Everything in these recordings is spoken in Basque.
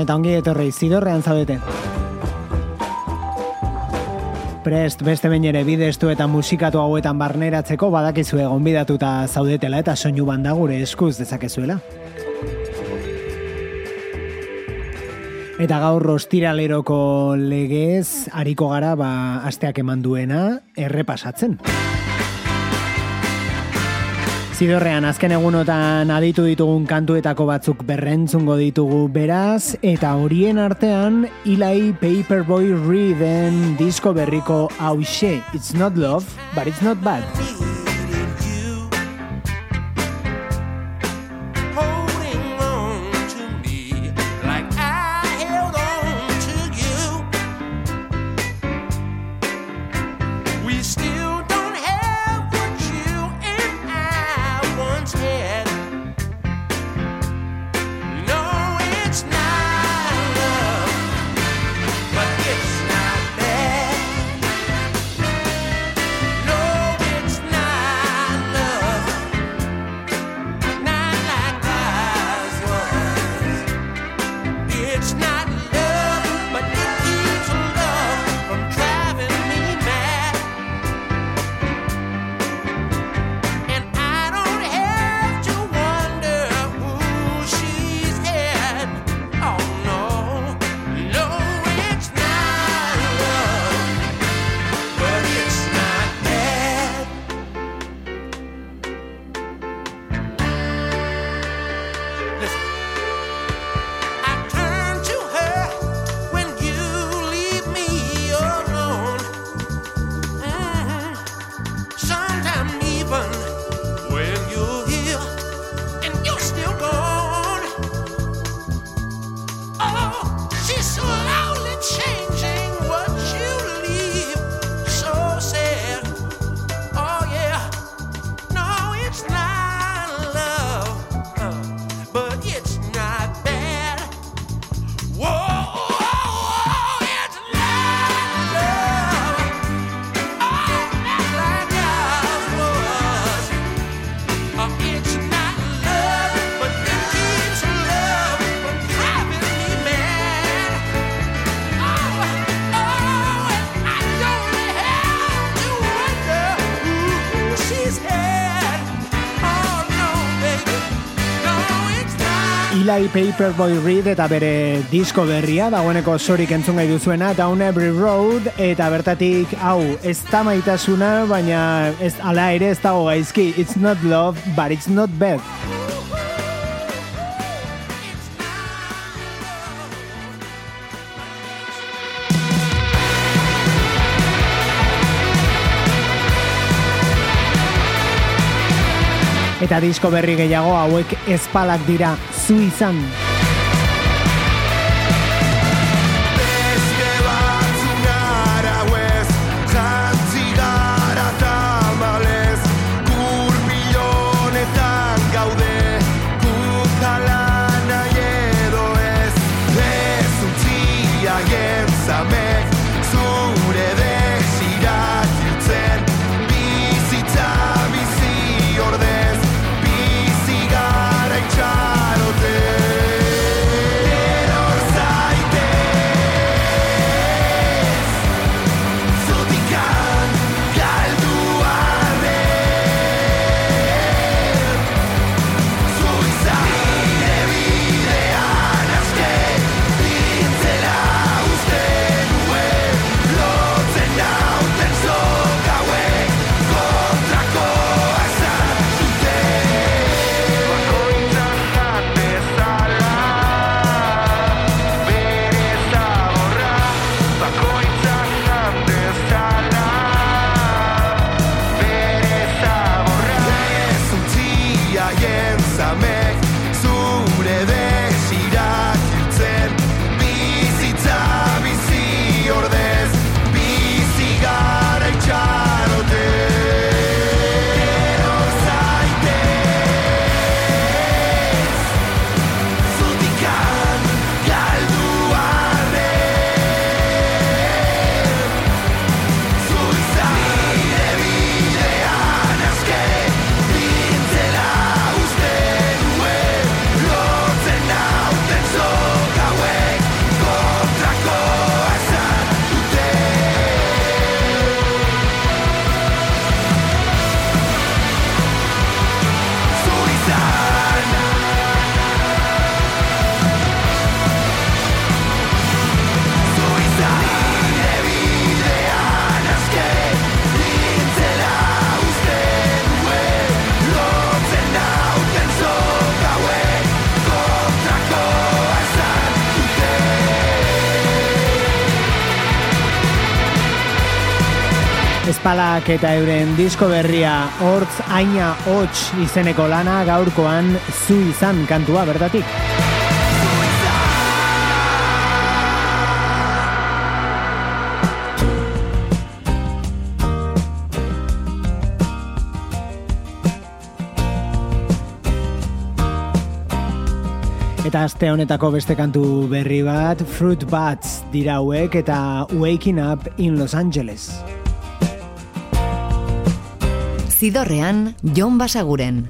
Gabon eta ongi etorri zidorrean zaudete. Prest beste behin ere bidestu eta musikatu hauetan barneratzeko badakizu egon bidatuta zaudetela eta soinu banda gure eskuz dezakezuela. Eta gaur rostiraleroko legez hariko gara ba asteak eman duena errepasatzen. Zidorrean azken egunotan aditu ditugun kantuetako batzuk berrentzungo ditugu beraz, eta horien artean Eli Paperboy Reeden disko berriko hause, It's not love, but it's not bad. Eli Paperboy Reed eta bere disko berria, dagoeneko sorik entzun gai duzuena, Down Every Road, eta bertatik, hau, ez da maitasuna, baina ez, ala ere ez dago gaizki, it's not love, but it's not bad. Eta disko berri gehiago hauek espalak dira zu izan. Espalak eta euren disko berria hortz aina hots izeneko lana gaurkoan zu izan kantua bertatik. Eta aste honetako beste kantu berri bat, Fruit Bats dira hauek eta Waking Up in Los Angeles. Zidorrean, Jon Basaguren.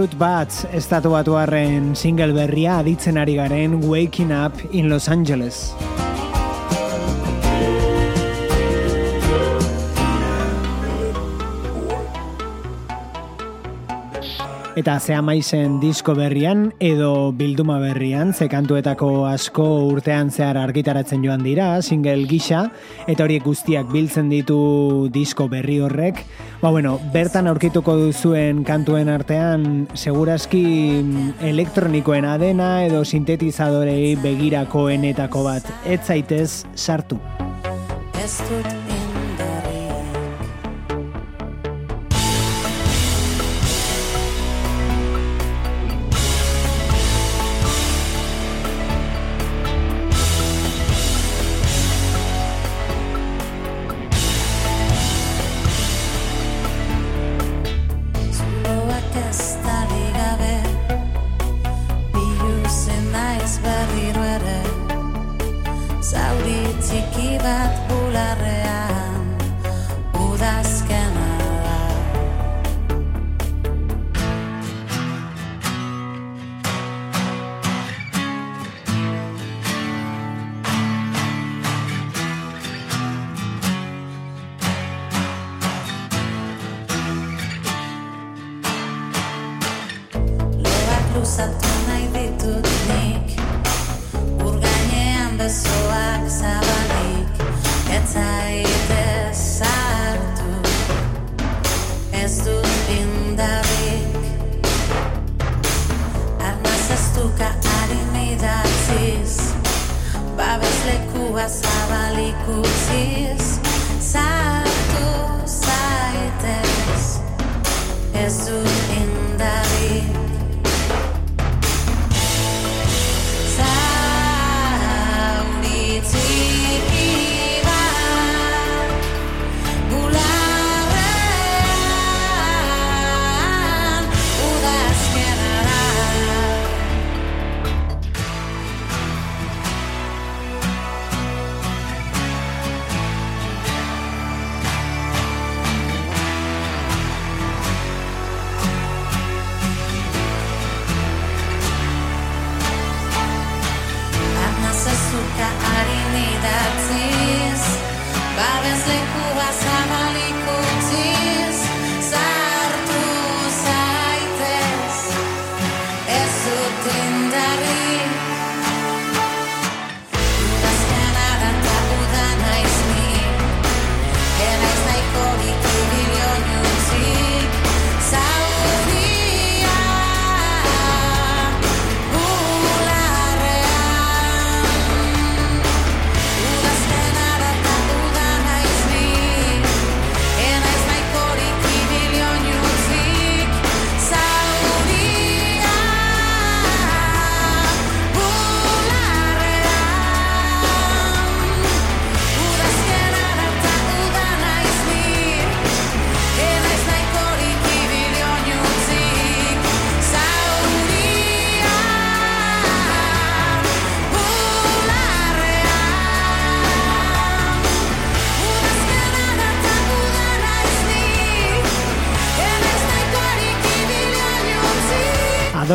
Fruit Bats estatu single berria aditzen ari garen Waking Up in Los Angeles. Eta zea maizen disko berrian edo bilduma berrian, ze kantuetako asko urtean zehar argitaratzen joan dira, single gisa, eta horiek guztiak biltzen ditu disko berri horrek. Ba bueno, bertan aurkituko duzuen kantuen artean, seguraski elektronikoen adena edo sintetizadorei begirakoenetako bat, ez zaitez sartu. Txiki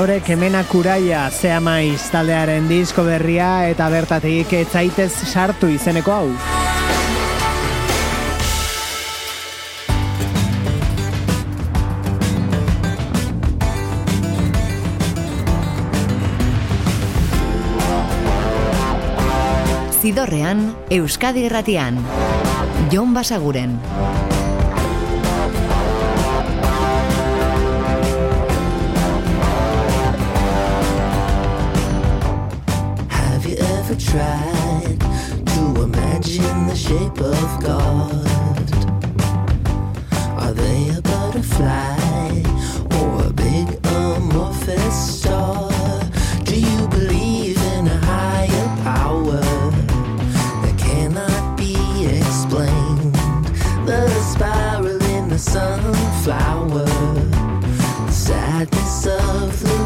Laurek hemenak uraia zeamaiz taldearen disko berria eta bertatik etzaitez sartu izeneko hau. Zidorrean, Euskadi Erratian, Jon Basaguren. tried to imagine the shape of God. Are they a butterfly or a big amorphous star? Do you believe in a higher power that cannot be explained? The spiral in the sunflower, the sadness of the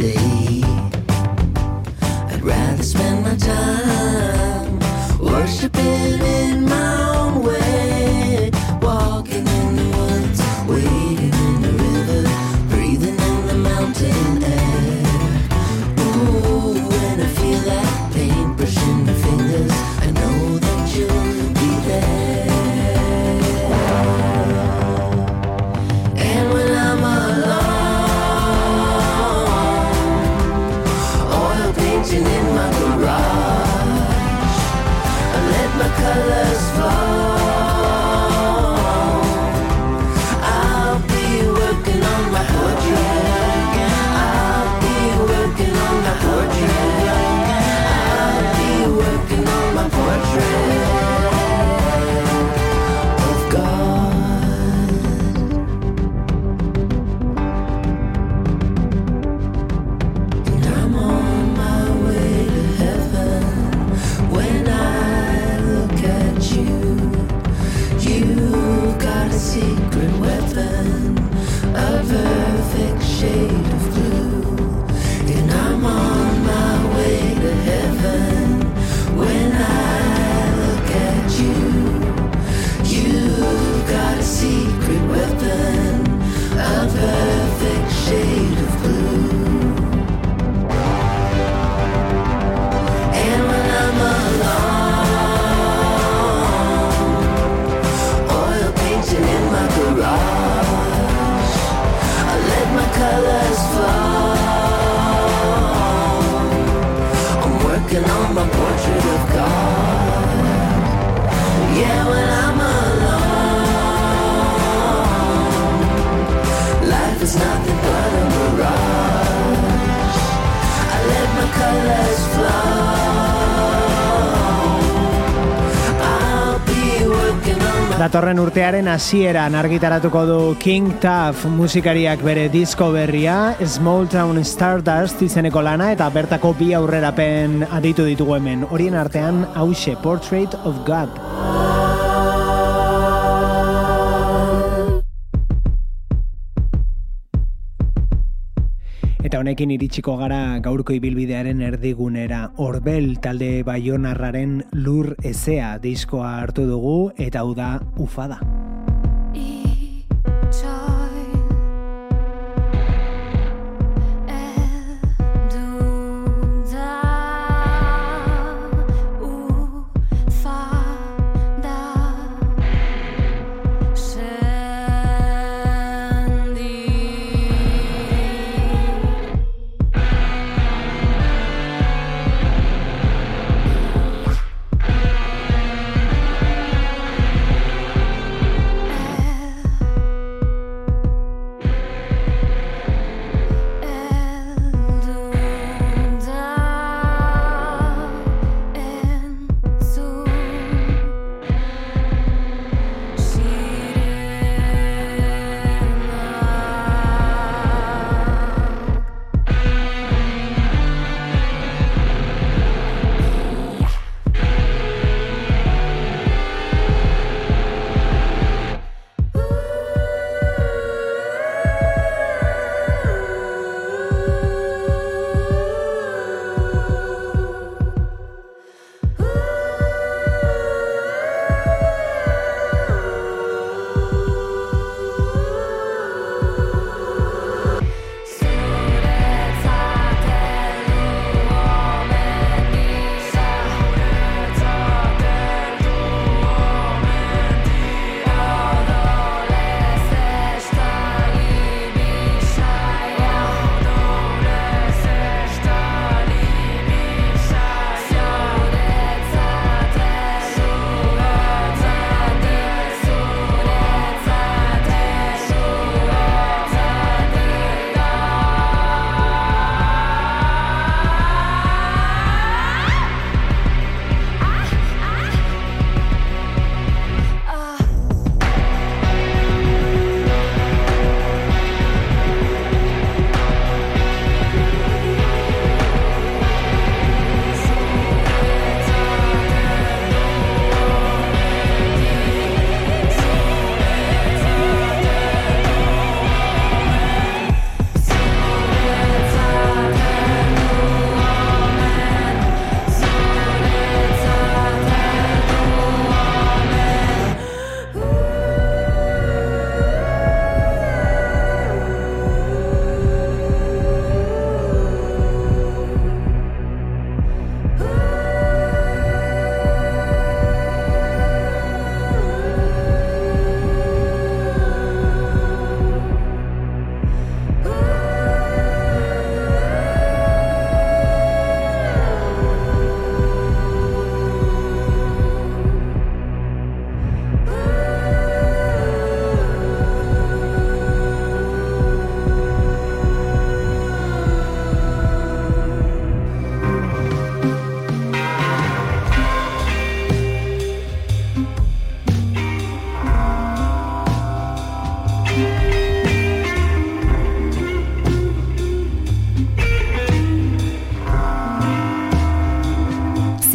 day. perfect shade of blue, and I'm on. Datorren urtearen hasieran argitaratuko du King Tuff musikariak bere disko berria Small Town Stardust izeneko lana eta bertako bi aurrerapen aditu ditugu hemen. Horien artean hause Portrait of God. Honekin iritsiko gara gaurko ibilbidearen erdigunera. Orbel talde baionarraren lur ezea diskoa hartu dugu eta hau da ufada.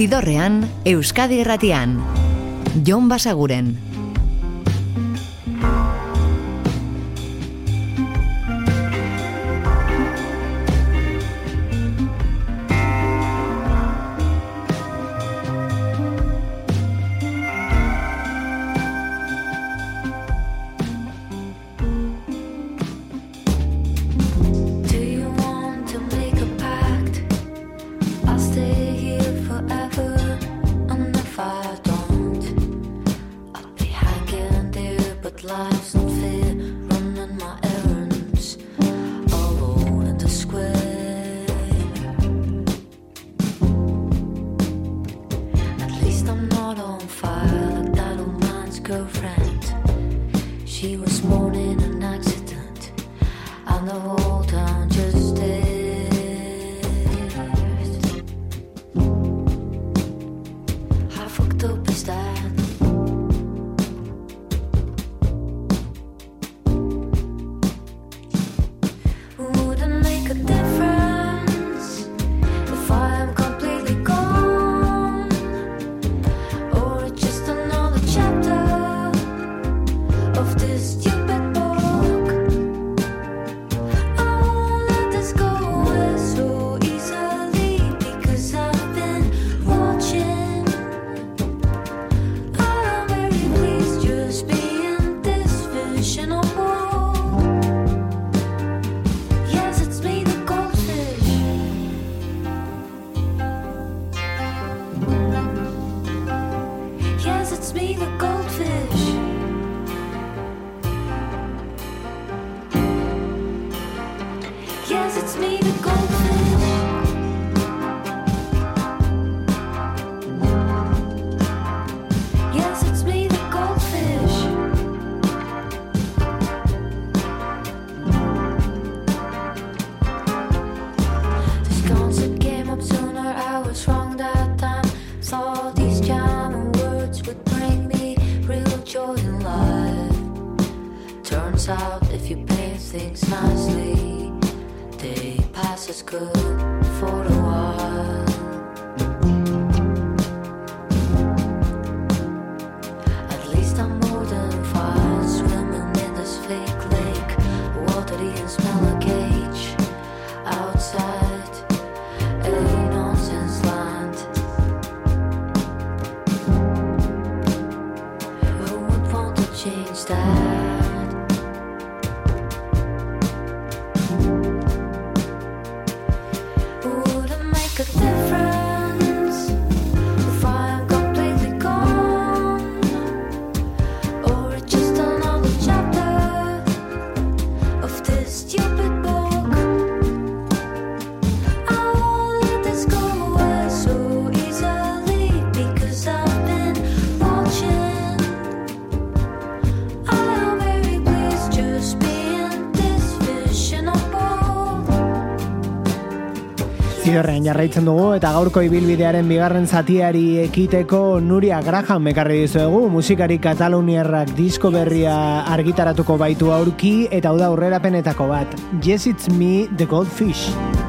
Zidorrean, Euskadi Erratian. Jon Basaguren. me the horrean jarraitzen dugu eta gaurko ibilbidearen bigarren zatiari ekiteko Nuria Graham ekarri dizuegu. Musikari kataluniarrak disko berria argitaratuko baitu aurki eta hau da aurrerapenetako bat. Yes It's Me The Goldfish.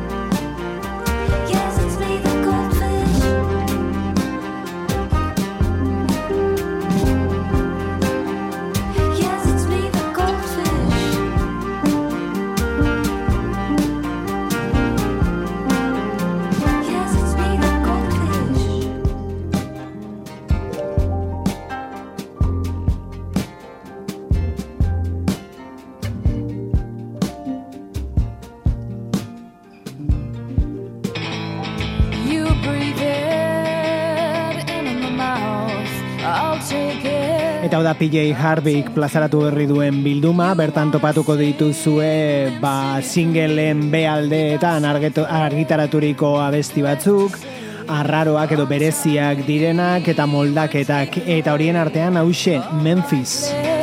DJ Harvick plazaratu berri duen bilduma, bertan topatuko dituzue ba, singleen B argitaraturiko abesti batzuk, arraroak edo bereziak direnak eta moldaketak, eta horien artean hause Memphis. Memphis.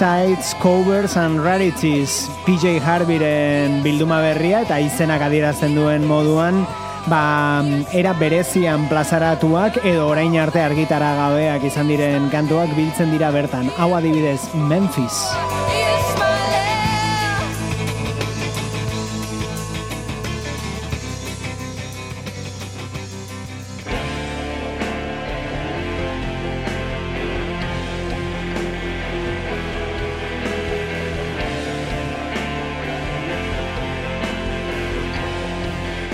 B-Sides, Covers and Rarities PJ Harveyren bilduma berria eta izenak adierazten duen moduan ba, era berezian plazaratuak edo orain arte argitara gabeak izan diren kantuak biltzen dira bertan. Hau adibidez, Memphis.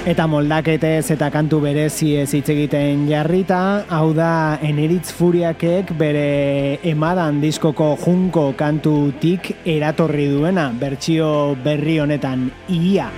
Eta moldaketez eta kantu berezi ez hitz egiten jarrita, hau da eneritz furiakek bere emadan diskoko junko kantutik eratorri duena, bertsio berri honetan, ia.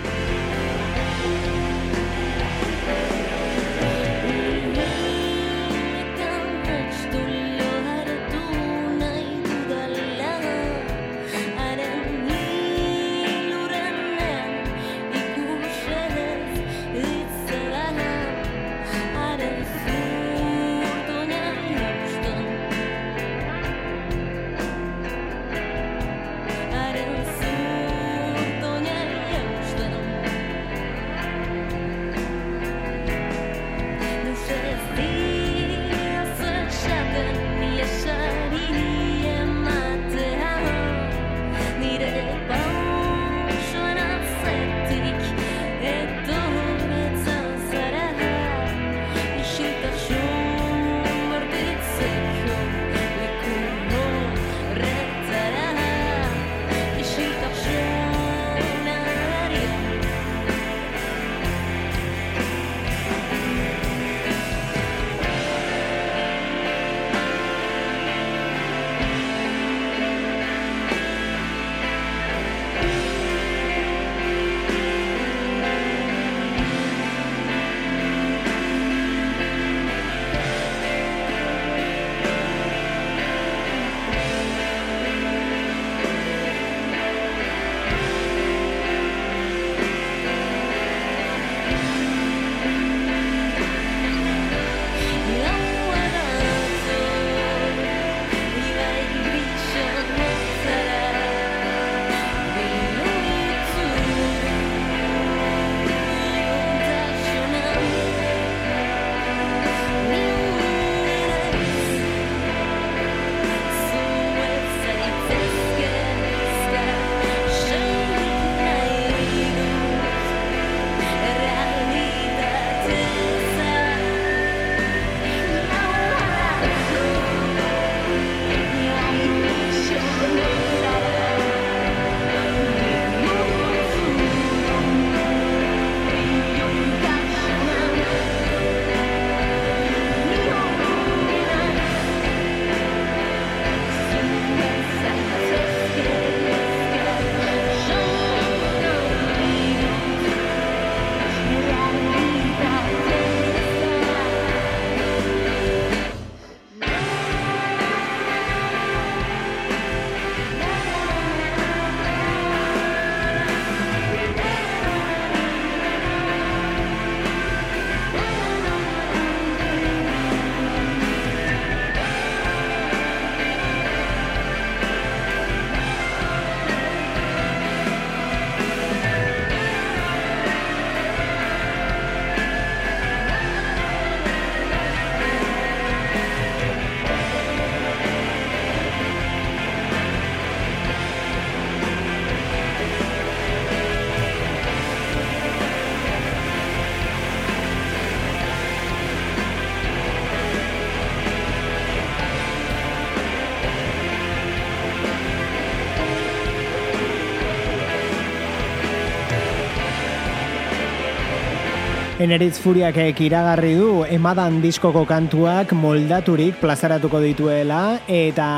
Eneritz Furiakek iragarri du emadan diskoko kantuak moldaturik plazaratuko dituela eta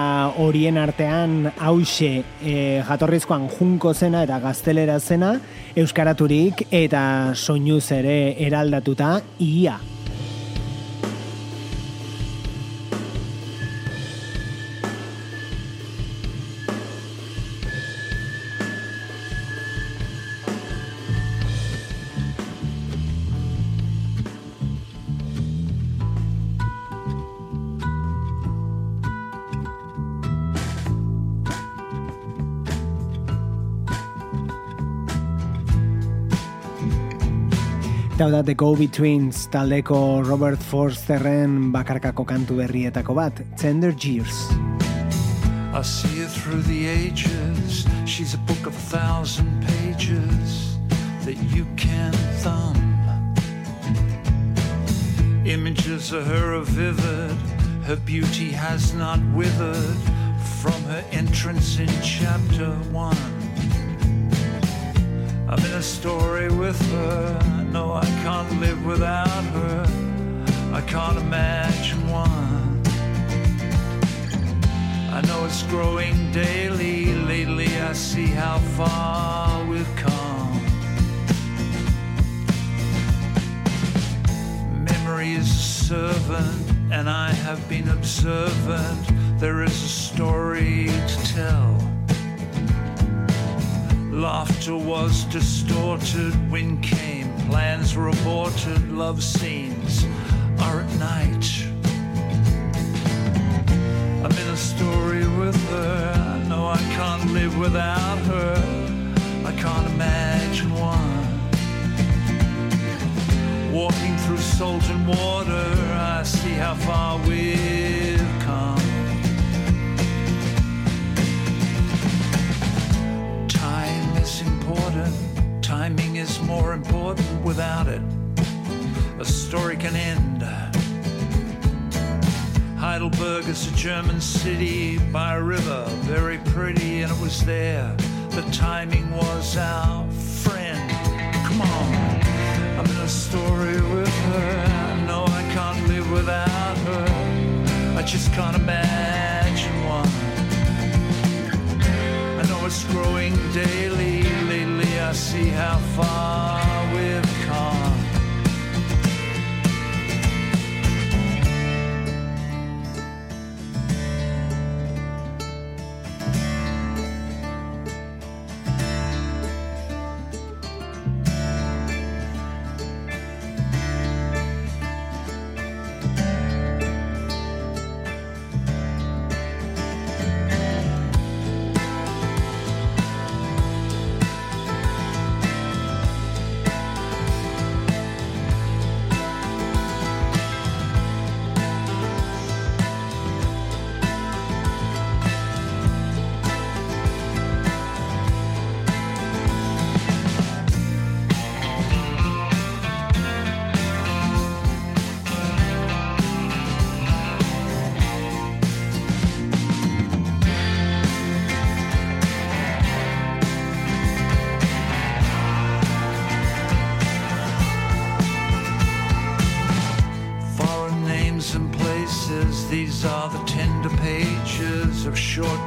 horien artean hause e, jatorrizkoan junko zena eta gaztelera zena euskaraturik eta soinuz ere eraldatuta ia. Da The Go-Betweens taldeko Robert Forsterren bakarkako kantu berrietako bat, Tender Years. I see her through the ages She's a book of a thousand pages That you can thumb Images of her are vivid Her beauty has not withered From her entrance in chapter one I'm in a story with her. No, I can't live without her. I can't imagine one. I know it's growing daily. Lately, I see how far we've come. Memory is a servant, and I have been observant. There is a story to tell. Laughter was distorted, wind came, plans were aborted, love scenes are at night. I'm in a story with her, I know I can't live without her, I can't imagine one. Walking through salt and water, I see how far we've come. Timing is more important without it. A story can end. Heidelberg is a German city by a river, very pretty, and it was there. The timing was our friend. Come on, I'm in a story with her. I I can't live without her. I just can't imagine one. I know it's growing daily I see how far we've come.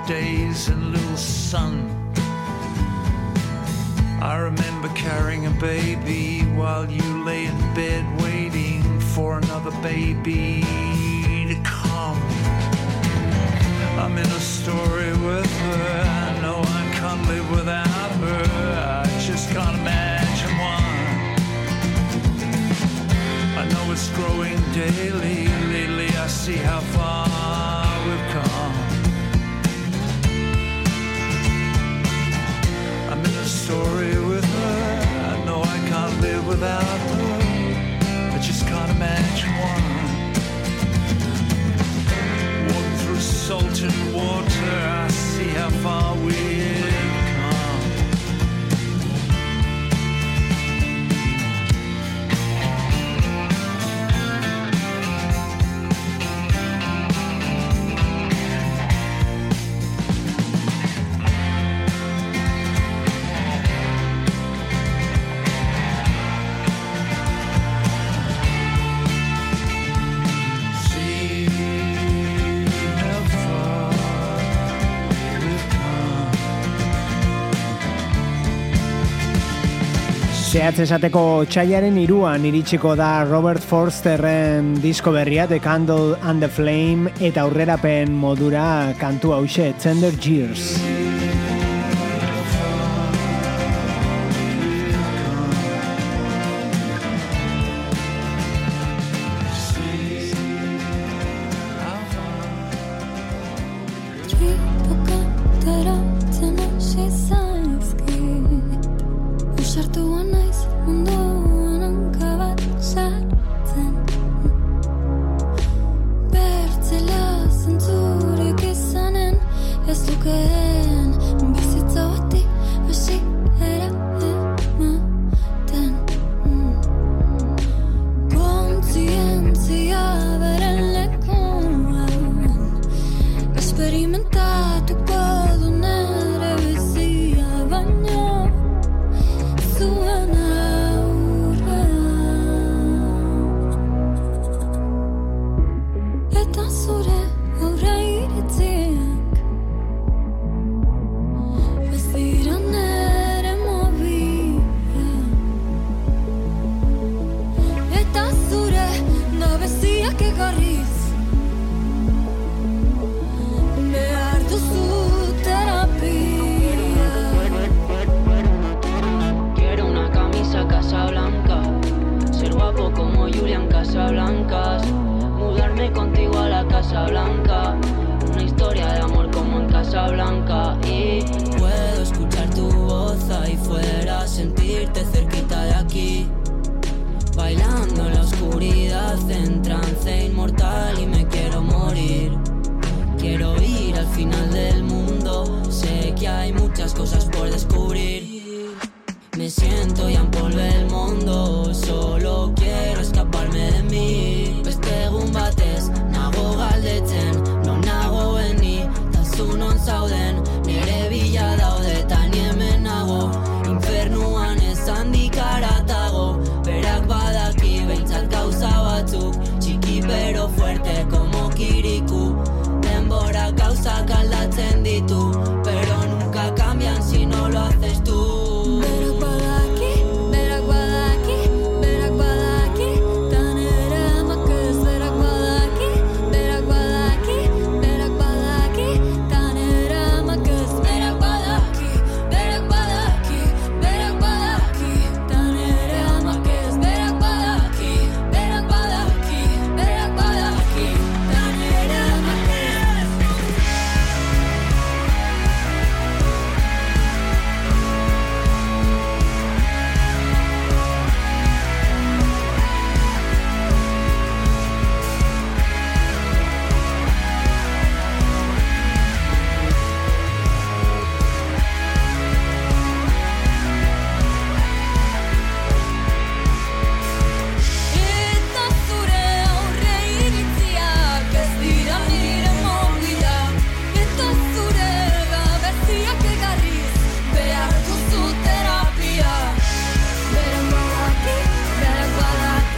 Days and little sun. I remember carrying a baby while you lay in bed waiting for another baby to come. I'm in a story with her. I know I can't live without her. I just can't imagine one. I know it's growing daily. Lately, I see how Salt and water. Zehatz esateko txaiaren iruan iritsiko da Robert Forsterren disko berria The Candle and the Flame eta aurrerapen modura kantu hause Tender Years. Casablanca. Una historia de amor como en Casablanca. Y puedo escuchar tu voz ahí fuera, sentirte cerquita de aquí. Bailando en la oscuridad, en trance inmortal y me quiero morir. Quiero ir al final del mundo, sé que hay muchas cosas por descubrir. Me siento y en polvo el mundo, solo quiero escaparme de mí. stolen.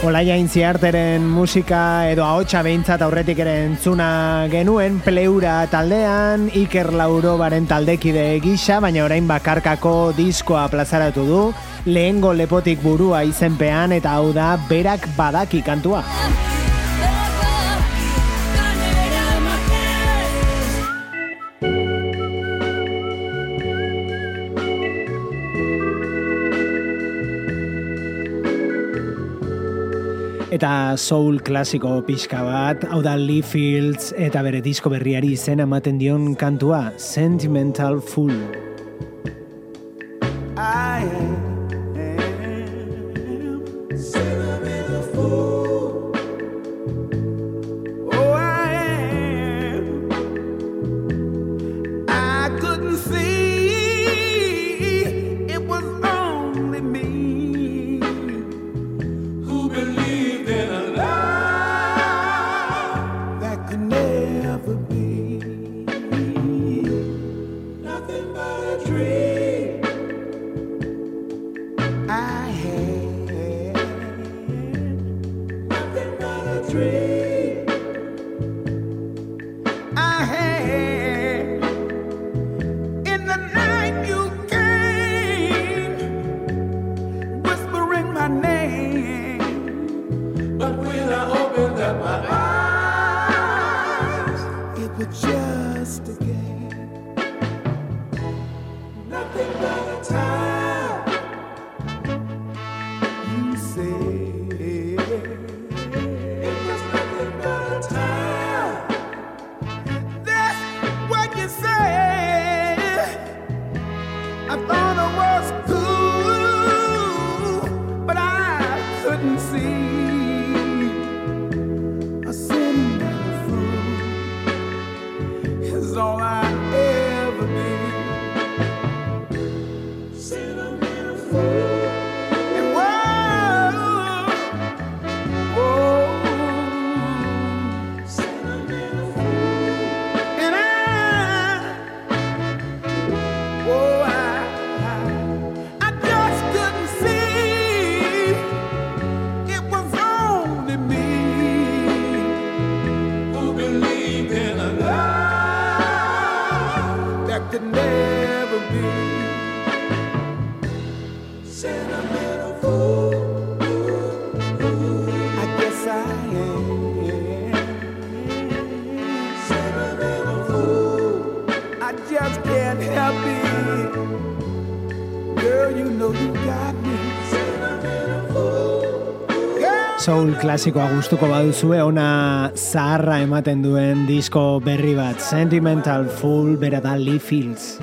Olaia Intziarteren musika edo ahotsa behintzat aurretik ere entzuna genuen, pleura taldean, Iker Laurobaren taldekide gisa, baina orain bakarkako diskoa plazaratu du, lehengo lepotik burua izenpean eta hau da berak badaki kantua. eta soul klasiko pixka bat, hau da Lee Fields eta bere disko berriari izen ematen dion kantua, Sentimental Fool. I Soul klasikoa gustuko baduzue ona zaharra ematen duen disko berri bat Sentimental Fool bera da Lee Fields.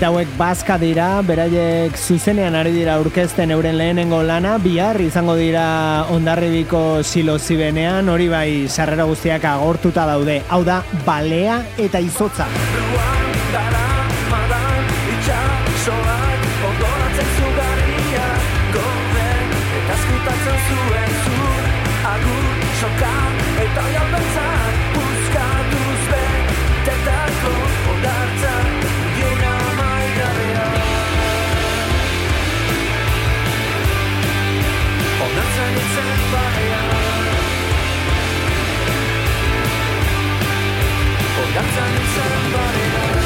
Eta hauek bazka dira, beraiek zuzenean ari dira aurkezten euren lehenengo lana, bihar izango dira ondarribiko silo zibenean, hori bai sarrera guztiak agortuta daude. Hau da, balea eta izotza. That's an insane body.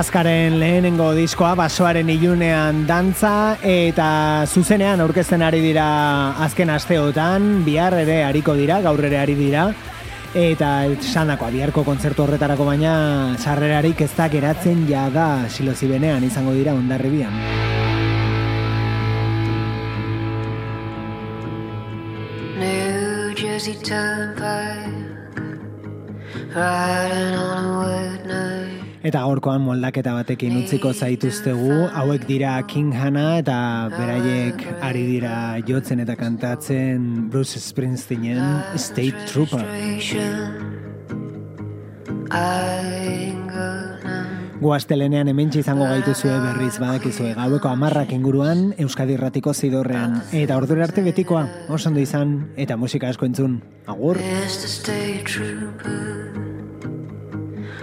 Bazkaren lehenengo diskoa basoaren ilunean dantza eta zuzenean aurkezten ari dira azken asteotan, bihar ere hariko dira, gaur ere ari dira. Eta esandakoa biharko kontzertu horretarako baina sarrerarik ez da geratzen jada silozi benean izango dira ondarribian. Jersey Turnpike, riding on a wet night. Eta gaurkoan moldaketa batekin utziko zaituztegu, hauek dira King Hana eta beraiek ari dira jotzen eta kantatzen Bruce Springsteenen State Trooper. Guaztelenean hementxe izango gaituzue berriz badakizue gaueko amarrak inguruan Euskadi Irratiko zidorrean. Eta ordura arte betikoa, oso ondo izan, eta musika asko entzun. Agur!